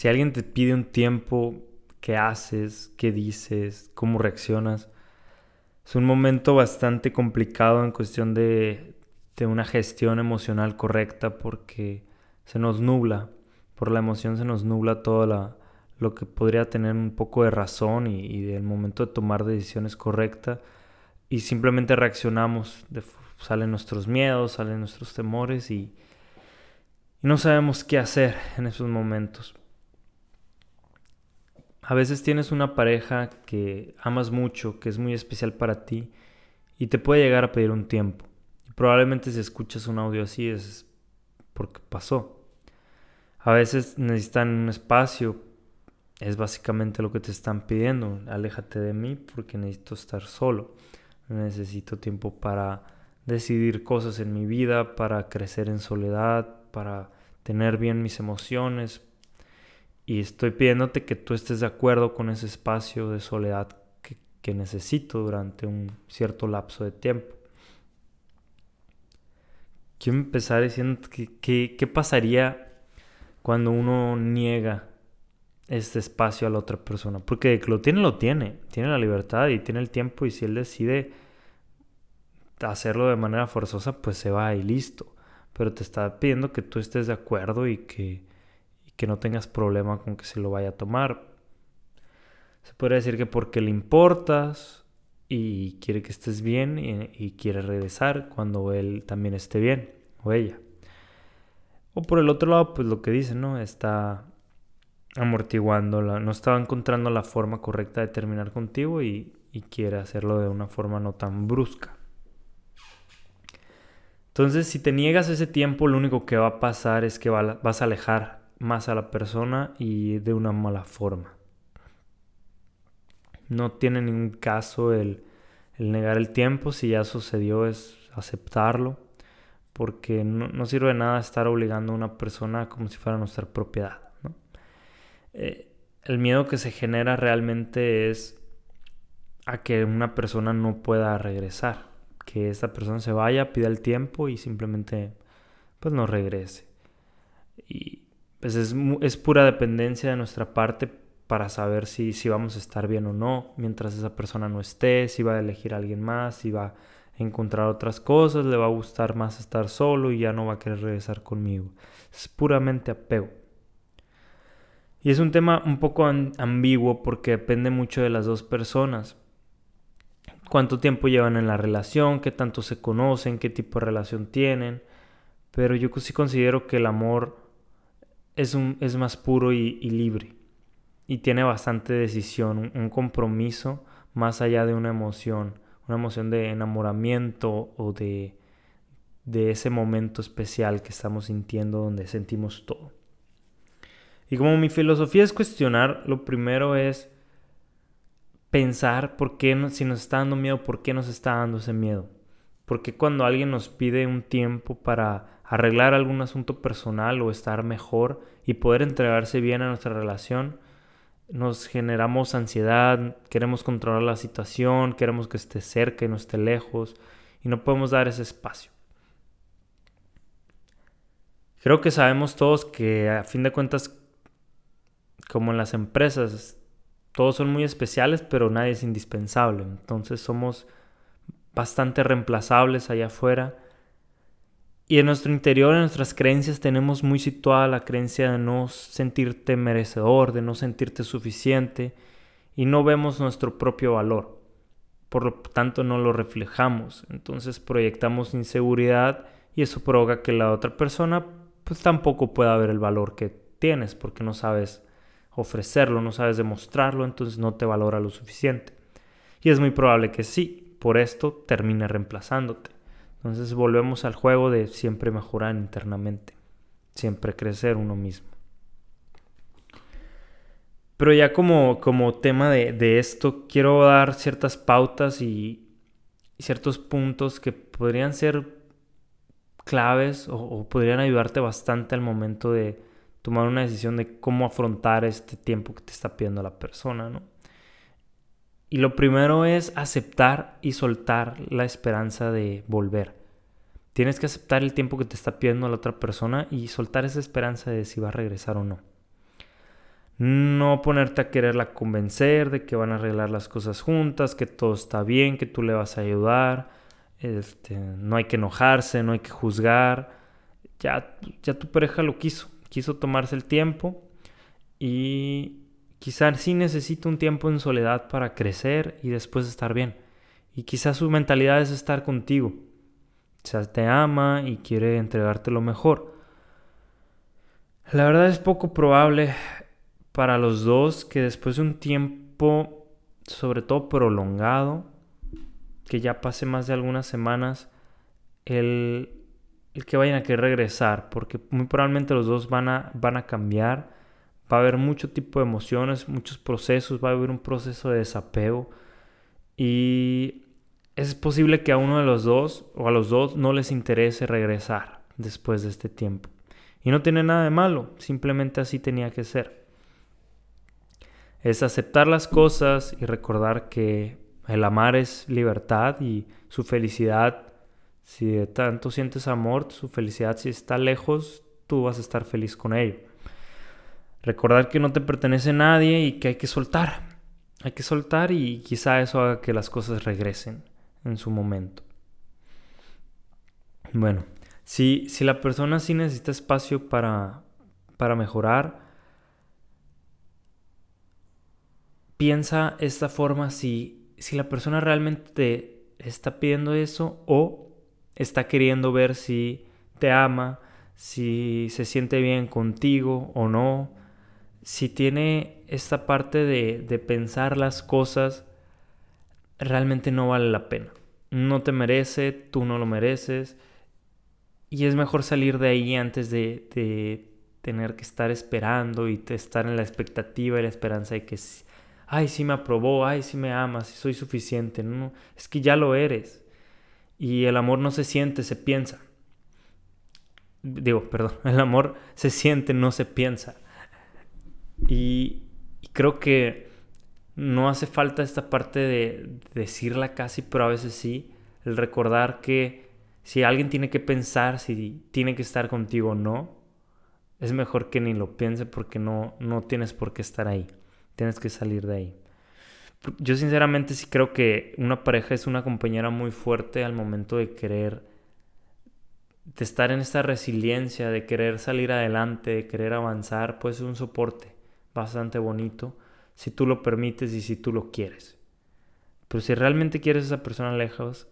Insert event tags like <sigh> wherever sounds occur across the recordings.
Si alguien te pide un tiempo, ¿qué haces? ¿Qué dices? ¿Cómo reaccionas? Es un momento bastante complicado en cuestión de, de una gestión emocional correcta porque se nos nubla. Por la emoción se nos nubla todo lo que podría tener un poco de razón y, y del momento de tomar decisiones correctas y simplemente reaccionamos. salen nuestros miedos, salen nuestros temores y no sabemos qué hacer en esos momentos. A veces tienes una pareja que amas mucho, que es muy especial para ti y te puede llegar a pedir un tiempo. Probablemente si escuchas un audio así es porque pasó. A veces necesitan un espacio, es básicamente lo que te están pidiendo. Aléjate de mí porque necesito estar solo. Necesito tiempo para decidir cosas en mi vida, para crecer en soledad, para tener bien mis emociones, y estoy pidiéndote que tú estés de acuerdo con ese espacio de soledad que, necesito durante un cierto lapso de tiempo. Quiero empezar diciendo que, qué pasaría cuando uno niega este espacio a la otra persona. Porque que lo tiene, lo tiene. Tiene la libertad y tiene el tiempo y si él decide hacerlo de manera forzosa, pues se va y listo. Pero te está pidiendo que tú estés de acuerdo y que que no tengas problema con que se lo vaya a tomar. Se podría decir que porque le importas y quiere que estés bien y, quiere regresar cuando él también esté bien o ella. O por el otro lado, pues lo que dice, ¿no? Está amortiguando, no estaba encontrando la forma correcta de terminar contigo y, quiere hacerlo de una forma no tan brusca. Entonces, si te niegas ese tiempo, lo único que va a pasar es que vas a alejar más a la persona y de una mala forma. No tiene ningún caso el, negar el tiempo, si ya sucedió es aceptarlo, porque no, sirve de nada estar obligando a una persona como si fuera nuestra propiedad. Eh, el miedo que se genera realmente es a que una persona no pueda regresar, que esta persona se vaya, pida el tiempo y simplemente pues no regrese. Y, pues es, pura dependencia de nuestra parte para saber si, si vamos a estar bien o no mientras esa persona no esté, si va a elegir a alguien más, si va a encontrar otras cosas, le va a gustar más estar solo y ya no va a querer regresar conmigo. Es puramente apego. Y es un tema un poco ambiguo porque depende mucho de las dos personas. Cuánto tiempo llevan en la relación, qué tanto se conocen, qué tipo de relación tienen. Pero yo sí considero que el amor es, un, es más puro y, libre. Y tiene bastante decisión, un, compromiso más allá de una emoción, una emoción de enamoramiento o de, de ese momento especial que estamos sintiendo donde sentimos todo. Y como mi filosofía es cuestionar, lo primero es pensar por qué, si nos está dando miedo, por qué nos está dando ese miedo. Porque cuando alguien nos pide un tiempo para arreglar algún asunto personal o estar mejor y poder entregarse bien a nuestra relación, nos generamos ansiedad, queremos controlar la situación, queremos que esté cerca y no esté lejos y no podemos dar ese espacio. Creo que sabemos todos que a fin de cuentas, como en las empresas, todos son muy especiales, pero nadie es indispensable. Entonces somos bastante reemplazables allá afuera y en nuestro interior, en nuestras creencias, tenemos muy situada la creencia de no sentirte merecedor, de no sentirte suficiente, y no vemos nuestro propio valor. Por lo tanto, no lo reflejamos. Entonces proyectamos inseguridad y eso provoca que la otra persona pues tampoco pueda ver el valor que tienes porque no sabes ofrecerlo, no sabes demostrarlo, entonces no te valora lo suficiente. Y es muy probable que sí, por esto termine reemplazándote. Entonces volvemos al juego de siempre mejorar internamente, siempre crecer uno mismo. Pero ya como, como tema de, esto, quiero dar ciertas pautas y, ciertos puntos que podrían ser claves o, o, podrían ayudarte bastante al momento de tomar una decisión de cómo afrontar este tiempo que te está pidiendo la persona, ¿no? Y lo primero es aceptar y soltar la esperanza de volver. Tienes que aceptar el tiempo que te está pidiendo la otra persona y soltar esa esperanza de si va a regresar o no. No ponerte a quererla convencer de que van a arreglar las cosas juntas, que todo está bien, que tú le vas a ayudar. Este, no hay que enojarse, no hay que juzgar. Ya, ya tu pareja lo quiso, quiso tomarse el tiempo y quizás sí necesita un tiempo en soledad para crecer y después estar bien. Y quizás su mentalidad es estar contigo. Sea, te ama y quiere entregarte lo mejor. La verdad es poco probable para los dos que después de un tiempo, sobre todo prolongado, que ya pase más de algunas semanas, el, el que vayan a querer regresar, porque muy probablemente los dos van a, van a cambiar, va a haber mucho tipo de emociones, muchos procesos, va a haber un proceso de desapego y es posible que a uno de los dos o a los dos no les interese regresar después de este tiempo. Y no tiene nada de malo, simplemente así tenía que ser. Es aceptar las cosas y recordar que el amar es libertad y su felicidad, si de tanto sientes amor, su felicidad si está lejos, tú vas a estar feliz con ello. Recordar que no te pertenece a nadie y que hay que soltar. Hay que soltar y quizá eso haga que las cosas regresen en su momento. Bueno, si, si la persona sí necesita espacio para, para mejorar, piensa esta forma si, si la persona realmente te está pidiendo eso o está queriendo ver si te ama, si se siente bien contigo o no, si tiene esta parte de, de pensar las cosas, realmente no vale la pena. No te merece, tú no lo mereces. Y es mejor salir de ahí antes de, de tener que estar esperando y estar en la expectativa y la esperanza de que, ay, sí me aprobó, ay, sí me amas, sí soy suficiente. No, es que ya lo eres. Y el amor no se siente, se piensa. Digo, perdón, <laughs> el amor se siente, no se piensa. Y, creo que no hace falta esta parte de decirla casi, pero a veces sí. El recordar que si alguien tiene que pensar si tiene que estar contigo o no, es mejor que ni lo piense porque no, no tienes por qué estar ahí. Tienes que salir de ahí. Yo sinceramente sí creo que una pareja es una compañera muy fuerte al momento de querer, de estar en esta resiliencia, de querer salir adelante, de querer avanzar, pues es un soporte bastante bonito si tú lo permites y si tú lo quieres. Pero si realmente quieres a esa persona lejos,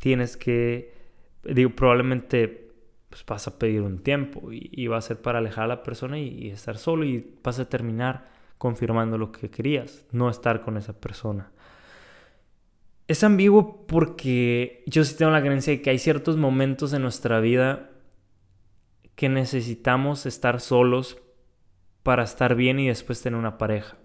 tienes que, digo, probablemente pues, vas a pedir un tiempo y, va a ser para alejar a la persona y, estar solo y vas a terminar confirmando lo que querías, no estar con esa persona. Es ambiguo porque yo sí tengo la creencia de que hay ciertos momentos en nuestra vida que necesitamos estar solos para estar bien y después tener una pareja.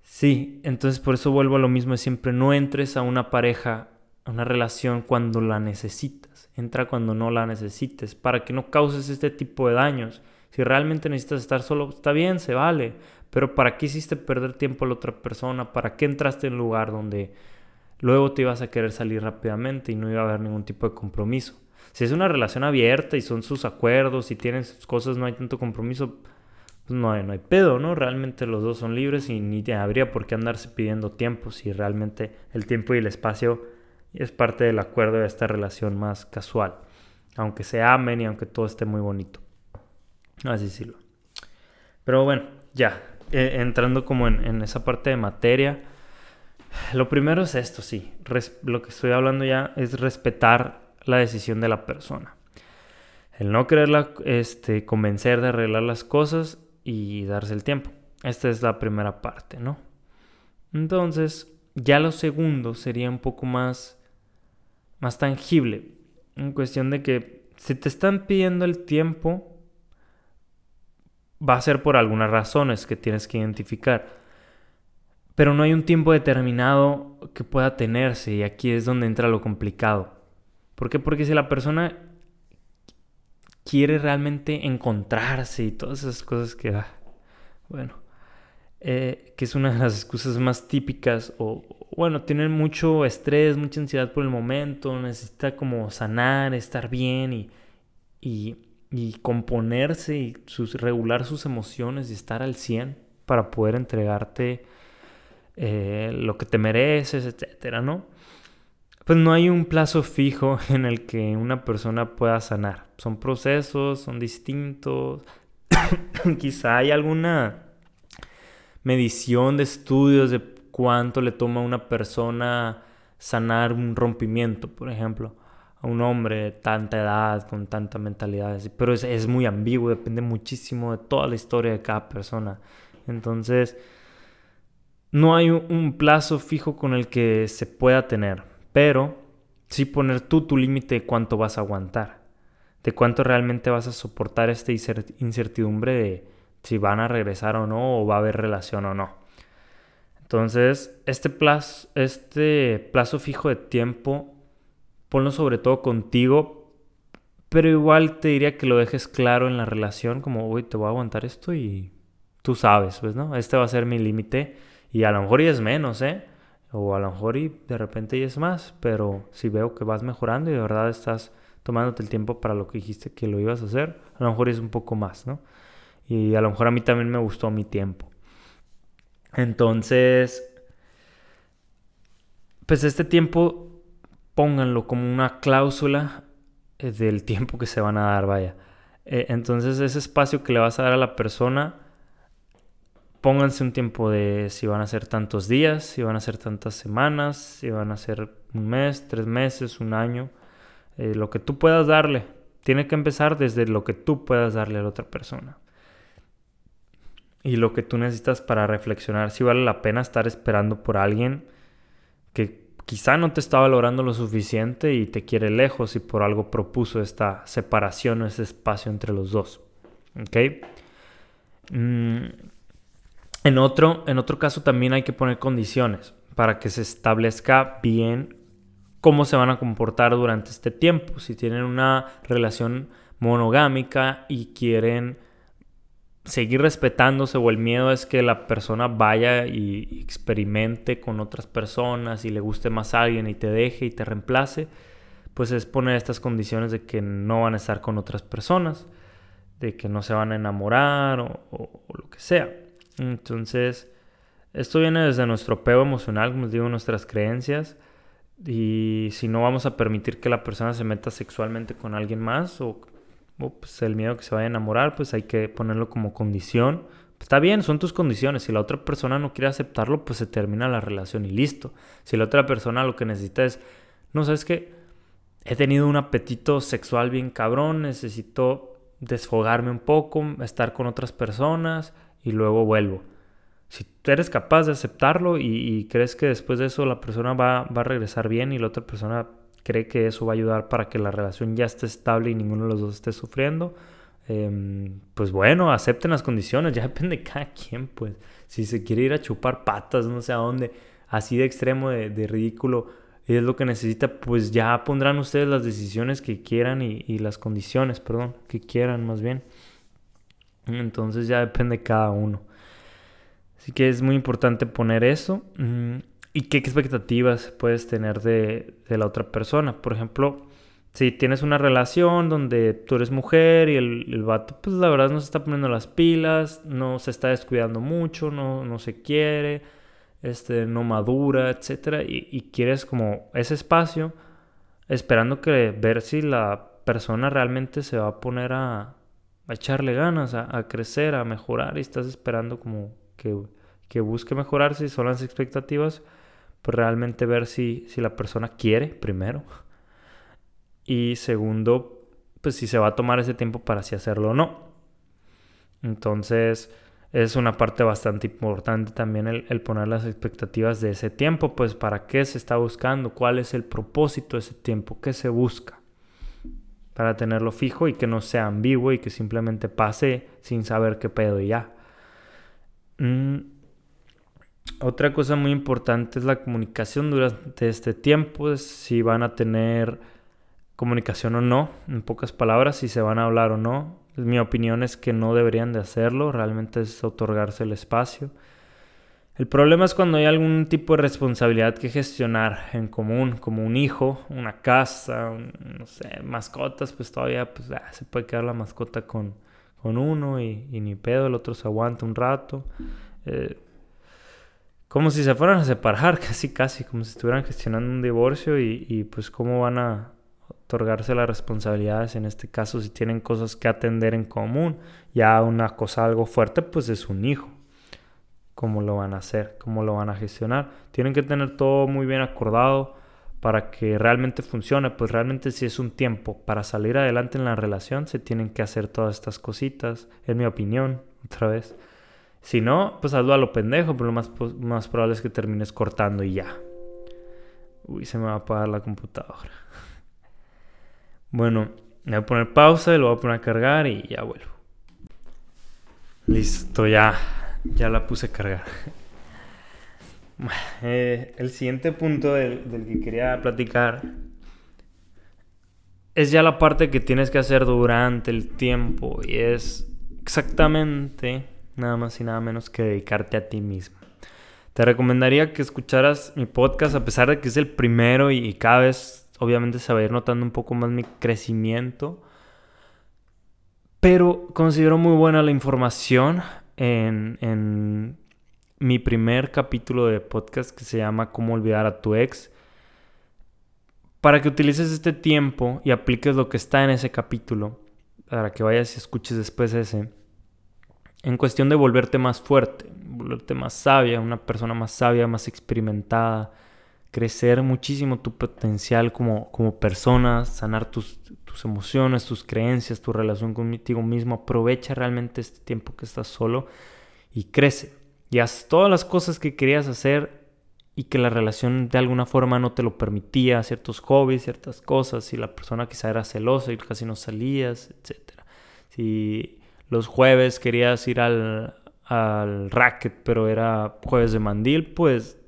Sí, entonces por eso vuelvo a lo mismo de siempre, no entres a una pareja, a una relación cuando la necesitas, entra cuando no la necesites, para que no causes este tipo de daños. Si realmente necesitas estar solo, está bien, se vale, pero ¿para qué hiciste perder tiempo a la otra persona? ¿Para qué entraste en un lugar donde luego te ibas a querer salir rápidamente y no iba a haber ningún tipo de compromiso? Si es una relación abierta y son sus acuerdos y tienen sus cosas, no hay tanto compromiso, pues no hay, no hay pedo, ¿no? Realmente los dos son libres y ni habría por qué andarse pidiendo tiempo si realmente el tiempo y el espacio es parte del acuerdo de esta relación más casual. Aunque se amen y aunque todo esté muy bonito. Así decirlo. Pero bueno, ya, eh, entrando como en, esa parte de materia. Lo primero es esto, sí. lo que estoy hablando ya es respetar la decisión de la persona. El no quererla este, convencer de arreglar las cosas y darse el tiempo. Esta es la primera parte, ¿no? Entonces, ya lo segundo sería un poco más, más tangible. En cuestión de que si te están pidiendo el tiempo, va a ser por algunas razones que tienes que identificar. Pero no hay un tiempo determinado que pueda tenerse y aquí es donde entra lo complicado. ¿Por qué? Porque si la persona quiere realmente encontrarse y todas esas cosas que, ah, bueno, eh, que es una de las excusas más típicas o, bueno, tiene mucho estrés, mucha ansiedad por el momento, necesita como sanar, estar bien y, y, y componerse y regular sus emociones y estar al 100 para poder entregarte eh, lo que te mereces, etcétera, ¿no? Pues no hay un plazo fijo <laughs> en el que una persona pueda sanar. Son procesos, son distintos. <coughs> Quizá hay alguna medición de estudios de cuánto le toma a una persona sanar un rompimiento, por ejemplo a un hombre de tanta edad, con tanta mentalidad. Pero es, muy ambiguo, depende muchísimo de toda la historia de cada persona. Entonces, no hay un plazo fijo con el que se pueda tener, pero sí poner tú tu límite de cuánto vas a aguantar, de cuánto realmente vas a soportar esta incertidumbre de si van a regresar o no, o va a haber relación o no. Entonces, este plazo, este plazo fijo de tiempo ponlo sobre todo contigo, pero igual te diría que lo dejes claro en la relación, como, uy, te voy a aguantar esto y tú sabes, pues, ¿no? Este va a ser mi límite y a lo mejor y es menos, ¿eh? O a lo mejor y de repente y es más, pero si veo que vas mejorando y de verdad estás tomándote el tiempo para lo que dijiste que lo ibas a hacer, a lo mejor es un poco más, ¿no? Y a lo mejor a mí también me gustó mi tiempo. Entonces, pues este tiempo pónganlo como una cláusula eh, del tiempo que se van a dar, vaya. Eh, entonces ese espacio que le vas a dar a la persona, pónganse un tiempo de si van a ser tantos días, si van a ser tantas semanas, si van a ser un mes, tres meses, un año, eh, lo que tú puedas darle. Tiene que empezar desde lo que tú puedas darle a la otra persona. Y lo que tú necesitas para reflexionar si vale la pena estar esperando por alguien que quizá no te está valorando lo suficiente y te quiere lejos y por algo propuso esta separación o ese espacio entre los dos. ¿Ok? Mm, en, otro, en otro caso también hay que poner condiciones para que se establezca bien cómo se van a comportar durante este tiempo. Si tienen una relación monogámica y quieren seguir respetándose o el miedo es que la persona vaya y experimente con otras personas y le guste más a alguien y te deje y te reemplace, pues es poner estas condiciones de que no van a estar con otras personas, de que no se van a enamorar o, lo que sea. Entonces, esto viene desde nuestro apego emocional, como digo, nuestras creencias. Y si no vamos a permitir que la persona se meta sexualmente con alguien más o pues, el miedo que se vaya a enamorar, pues hay que ponerlo como condición. Pues, está bien, son tus condiciones. Si la otra persona no quiere aceptarlo, pues se termina la relación y listo. Si la otra persona lo que necesita es, no sabes qué, he tenido un apetito sexual bien cabrón, necesito desfogarme un poco, estar con otras personas y luego vuelvo. Si tú eres capaz de aceptarlo y, crees que después de eso la persona va, va a regresar bien y la otra persona cree que eso va a ayudar para que la relación ya esté estable y ninguno de los dos esté sufriendo, em, pues bueno, acepten las condiciones, <laughs> ya depende de cada quien, pues. Si se quiere ir a chupar patas, no sé a dónde, así de extremo, de, ridículo, y es lo que necesita, pues ya pondrán ustedes las decisiones que quieran y, las condiciones, perdón, que quieran más bien. Entonces ya depende de cada uno. Así que es muy importante poner eso. Mm, y qué expectativas puedes tener de, la otra persona. Por ejemplo, si tienes una relación donde tú eres mujer y el, vato, pues la verdad no se está poniendo las pilas, no se está descuidando mucho, no, no se quiere, este, no madura, etc. Y, quieres como ese espacio esperando que ver si la persona realmente se va a poner a, echarle ganas, a, a, crecer, a mejorar y estás esperando como que, que busque mejorar si son las expectativas pues realmente ver si, si la persona quiere primero. Y segundo, pues si se va a tomar ese tiempo para así hacerlo o no. Entonces es una parte bastante importante también el, el, poner las expectativas de ese tiempo, pues para qué se está buscando, cuál es el propósito de ese tiempo, qué se busca, para tenerlo fijo y que no sea ambiguo y que simplemente pase sin saber qué pedo y ya. Mm, otra cosa muy importante es la comunicación durante este tiempo, si van a tener comunicación o no, en pocas palabras, si se van a hablar o no. Mi opinión es que no deberían de hacerlo, realmente es otorgarse el espacio. El problema es cuando hay algún tipo de responsabilidad que gestionar en común, como un hijo, una casa, no sé, mascotas, pues todavía pues, ah, se puede quedar la mascota con, con uno y, ni pedo, el otro se aguanta un rato. Eh, como si se fueran a separar, <laughs> casi, casi, como si estuvieran gestionando un divorcio y, y pues cómo van a otorgarse las responsabilidades en este caso si tienen cosas que atender en común. Ya una cosa algo fuerte pues es un hijo cómo lo van a hacer, cómo lo van a gestionar. Tienen que tener todo muy bien acordado para que realmente funcione. Pues realmente si es un tiempo para salir adelante en la relación, se tienen que hacer todas estas cositas, en mi opinión, <laughs> otra vez. Si no, pues hazlo a lo pendejo, pero lo más, más probable es que termines cortando y ya. Uy, se me va a apagar la computadora. <laughs> Bueno, voy a poner pausa y lo voy a poner a cargar y ya vuelvo. Listo, ya ya la puse a cargar. <laughs> Eh, el siguiente punto del, que quería platicar es ya la parte que tienes que hacer durante el tiempo y es exactamente nada más y nada menos que dedicarte a ti mismo. Te recomendaría que escucharas mi podcast a pesar de que es el primero y, cada vez obviamente se va a ir notando un poco más mi crecimiento. Pero considero muy buena la información en, mi primer capítulo de podcast que se llama Cómo olvidar a tu ex. Para que utilices este tiempo y apliques lo que está en ese capítulo, para que vayas y escuches después ese, en cuestión de volverte más fuerte, volverte más sabia, una persona más sabia, más experimentada, crecer muchísimo tu potencial como, como persona, sanar tus, tus emociones, tus creencias, tu relación contigo mismo. Aprovecha realmente este tiempo que estás solo y crece. Y haz todas las cosas que querías hacer y que la relación de alguna forma no te lo permitía, ciertos hobbies, ciertas cosas, si la persona quizá era celosa y casi no salías, etc. Si los jueves querías ir al, al racket, pero era jueves de mandil, pues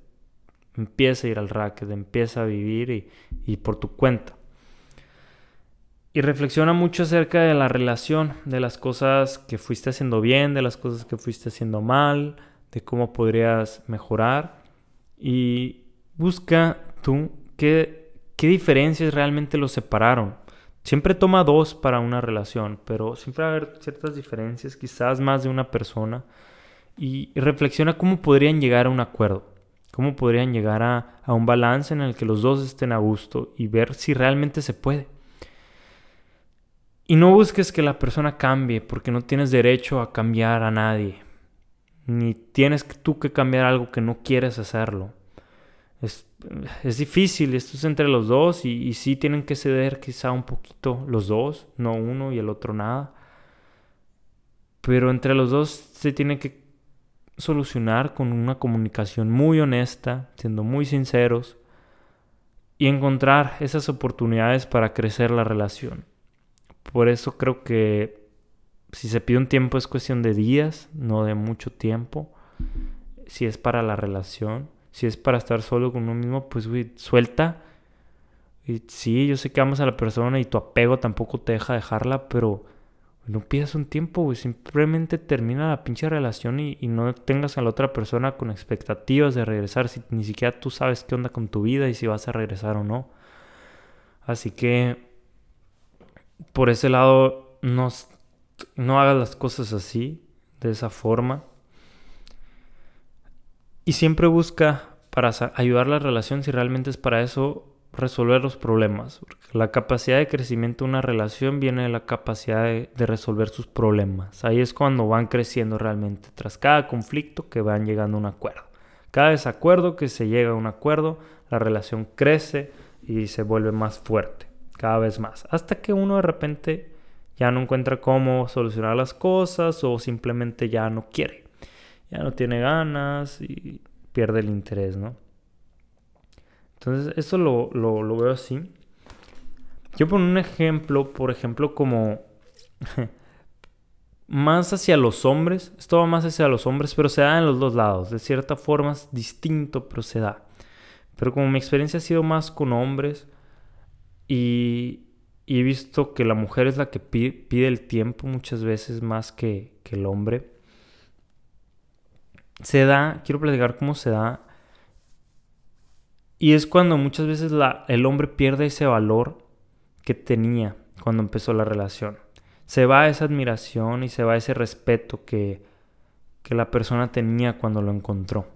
empieza a ir al racket, empieza a vivir y, y por tu cuenta. Y reflexiona mucho acerca de la relación, de las cosas que fuiste haciendo bien, de las cosas que fuiste haciendo mal, de cómo podrías mejorar. Y busca tú qué, qué diferencias realmente los separaron. Siempre toma dos para una relación, pero siempre va a haber ciertas diferencias, quizás más de una persona. Y, reflexiona cómo podrían llegar a un acuerdo, cómo podrían llegar a, a un balance en el que los dos estén a gusto y ver si realmente se puede. Y no busques que la persona cambie, porque no tienes derecho a cambiar a nadie. Ni tienes tú que cambiar algo que no quieres hacerlo. Es, es difícil, esto es entre los dos y, y sí tienen que ceder quizá un poquito los dos, no uno y el otro nada. Pero entre los dos se tiene que solucionar con una comunicación muy honesta, siendo muy sinceros y encontrar esas oportunidades para crecer la relación. Por eso creo que si se pide un tiempo es cuestión de días, no de mucho tiempo. Si es para la relación, si es para estar solo con uno mismo, pues güey, suelta. Y sí, yo sé que amas a la persona y tu apego tampoco te deja dejarla, pero no pidas un tiempo, güey. Simplemente termina la pinche relación y, y, no tengas a la otra persona con expectativas de regresar si ni siquiera tú sabes qué onda con tu vida y si vas a regresar o no. Así que por ese lado no, no hagas las cosas así, de esa forma. Y siempre busca para ayudar la relación, si realmente es para eso, resolver los problemas. la capacidad de crecimiento de una relación viene de la capacidad de, de, resolver sus problemas. Ahí es cuando van creciendo realmente. Tras cada conflicto que van llegando a un acuerdo. Cada desacuerdo que se llega a un acuerdo, la relación crece y se vuelve más fuerte cada vez más. Hasta que uno de repente ya no encuentra cómo solucionar las cosas o simplemente ya no quiere. Ya no tiene ganas y pierde el interés, ¿no? Entonces, eso lo, lo, veo así. Yo pongo un ejemplo, por ejemplo, como <laughs> más hacia los hombres. Esto va más hacia los hombres, pero se da en los dos lados. De cierta forma es distinto, pero se da. Pero como mi experiencia ha sido más con hombres, y, he visto que la mujer es la que pide, el tiempo muchas veces más que, el hombre. se da, quiero platicar cómo se da. Y es cuando muchas veces el hombre pierde ese valor que tenía cuando empezó la relación. Se va esa admiración y se va ese respeto que, que la persona tenía cuando lo encontró.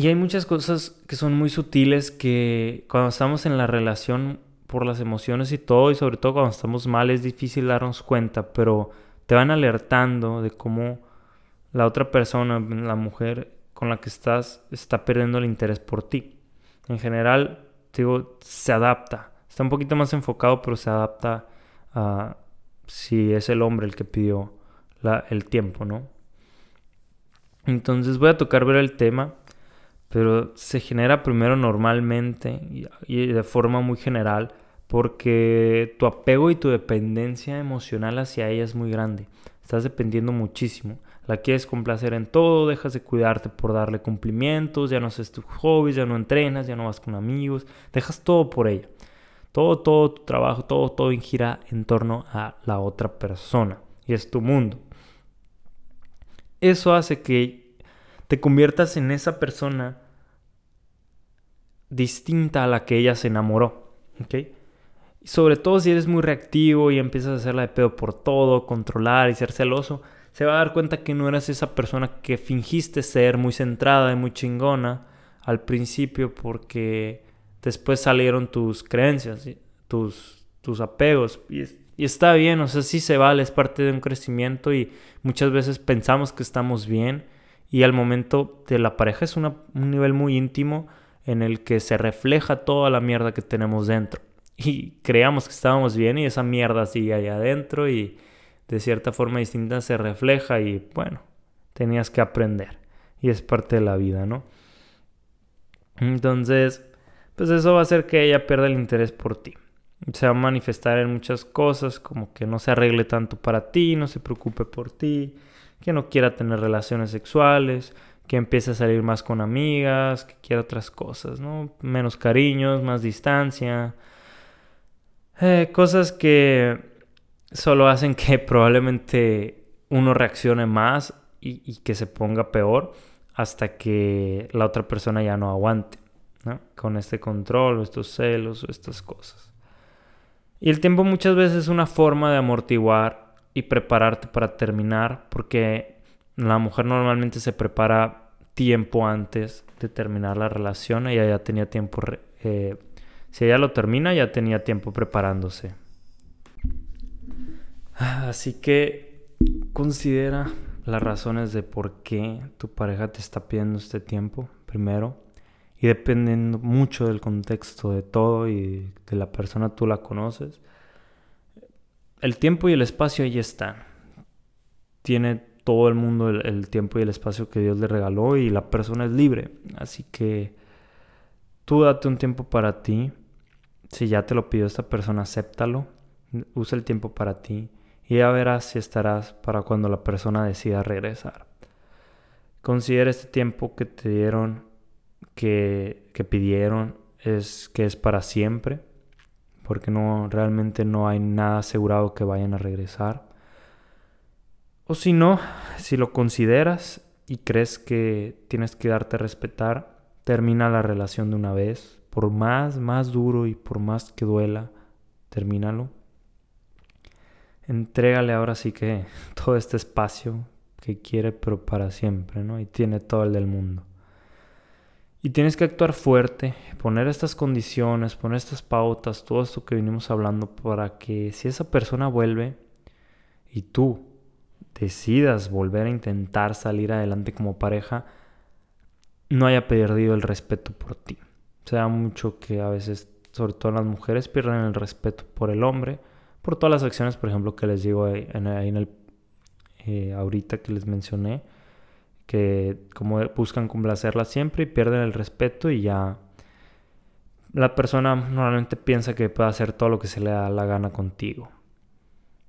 Y hay muchas cosas que son muy sutiles que cuando estamos en la relación por las emociones y todo, y sobre todo cuando estamos mal, es difícil darnos cuenta, pero te van alertando de cómo la otra persona, la mujer con la que estás, está perdiendo el interés por ti. En general, digo, se adapta. Está un poquito más enfocado, pero se adapta a si es el hombre el que pidió el tiempo, ¿no? Entonces voy a tocar ver el tema pero se genera primero normalmente y, de forma muy general porque tu apego y tu dependencia emocional hacia ella es muy grande. Estás dependiendo muchísimo. La quieres complacer en todo, dejas de cuidarte por darle cumplimientos, ya no haces tus hobbies, ya no entrenas, ya no vas con amigos, dejas todo por ella. Todo, todo tu trabajo, todo, todo gira en torno a la otra persona y es tu mundo. Eso hace que te conviertas en esa persona distinta a la que ella se enamoró. ¿ok? sobre todo si eres muy reactivo y empiezas a hacerla de pedo por todo, controlar y ser celoso, se va a dar cuenta que no eras esa persona que fingiste ser muy centrada y muy chingona al principio porque después salieron tus creencias, tus, tus apegos. Y, y, está bien, o sea, sí se vale, es parte de un crecimiento y muchas veces pensamos que estamos bien y al momento de la pareja es un nivel muy íntimo en el que se refleja toda la mierda que tenemos dentro. <laughs> Y creamos que estábamos bien y esa mierda sigue ahí adentro y de cierta forma distinta se refleja y bueno, tenías que aprender. Y es parte de la vida, ¿no? Entonces, pues eso va a hacer que ella pierda el interés por ti. Se va a manifestar en muchas cosas, como que no se arregle tanto para ti, no se preocupe por ti, que no quiera tener relaciones sexuales, que empiece a salir más con amigas, que quiera otras cosas, ¿no? Menos cariños, más distancia. Eh, cosas que solo hacen que <laughs> probablemente uno reaccione más y, que se ponga peor hasta que la otra persona ya no aguante, ¿no? Con este control estos celos o estas cosas. Y el tiempo muchas veces es una forma de amortiguar y prepararte para terminar, porque la mujer normalmente se prepara tiempo antes de terminar la relación, ella ya tenía tiempo, eh, si ella lo termina, ya tenía tiempo preparándose. Así que considera las razones de por qué tu pareja te está pidiendo este tiempo, primero, y dependiendo mucho del contexto de todo y de la persona tú la conoces el tiempo y el espacio ahí están. Tiene todo el mundo el, tiempo y el espacio que Dios le regaló y la persona es libre. Así que tú date un tiempo para ti. Si ya te lo pidió esta persona, acéptalo. Usa el tiempo para ti y ya verás si estarás para cuando la persona decida regresar. Considera este tiempo que te dieron, que, que pidieron, es que es para siempre porque no realmente no hay nada asegurado que vayan a regresar. O si no, si lo consideras y crees que tienes que darte a respetar, termina la relación de una vez, por más más duro y por más que duela, termínalo. Entrégale ahora sí que <laughs> todo este espacio que quiere pero para siempre, ¿no? Y tiene todo el del mundo. Y tienes que actuar fuerte, poner estas condiciones, poner estas pautas, todo esto que venimos hablando para que si esa persona vuelve y tú decidas volver a intentar salir adelante como pareja, no haya perdido el respeto por ti. Se da mucho que a veces, sobre todo las mujeres, pierden el respeto por el hombre, por todas las acciones, por ejemplo, que les digo ahí en, el, eh, ahorita que les mencioné que como buscan complacerla siempre y pierden el respeto y ya la persona normalmente piensa que puede hacer todo lo que se le da la gana contigo.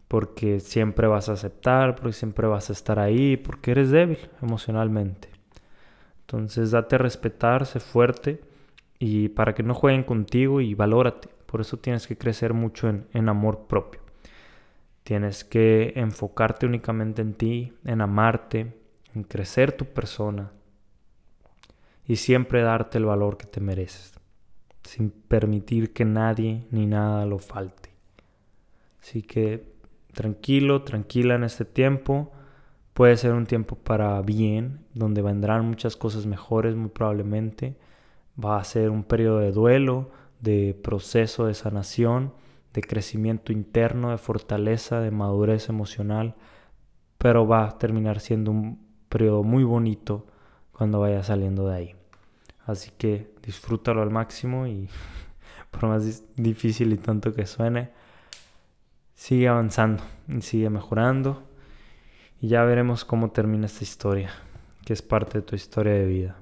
Porque siempre vas a aceptar, porque siempre vas a estar ahí, porque eres débil emocionalmente. Entonces date a respetar, sé fuerte y para que no jueguen contigo y valórate. Por eso tienes que crecer mucho en, en amor propio. Tienes que enfocarte únicamente en ti, en amarte, en crecer tu persona y siempre darte el valor que te mereces, sin permitir que nadie ni nada lo falte. Así que tranquilo, tranquila en este tiempo. Puede ser un tiempo para bien, donde vendrán muchas cosas mejores muy probablemente. Va a ser un periodo de duelo, de proceso de sanación, de crecimiento interno, de fortaleza, de madurez emocional, pero va a terminar siendo un periodo muy bonito cuando vaya saliendo de ahí. Así que disfrútalo al máximo y <laughs> por más difícil y tanto que suene, sigue avanzando y sigue mejorando y ya veremos cómo termina esta historia, que es parte de tu historia de vida.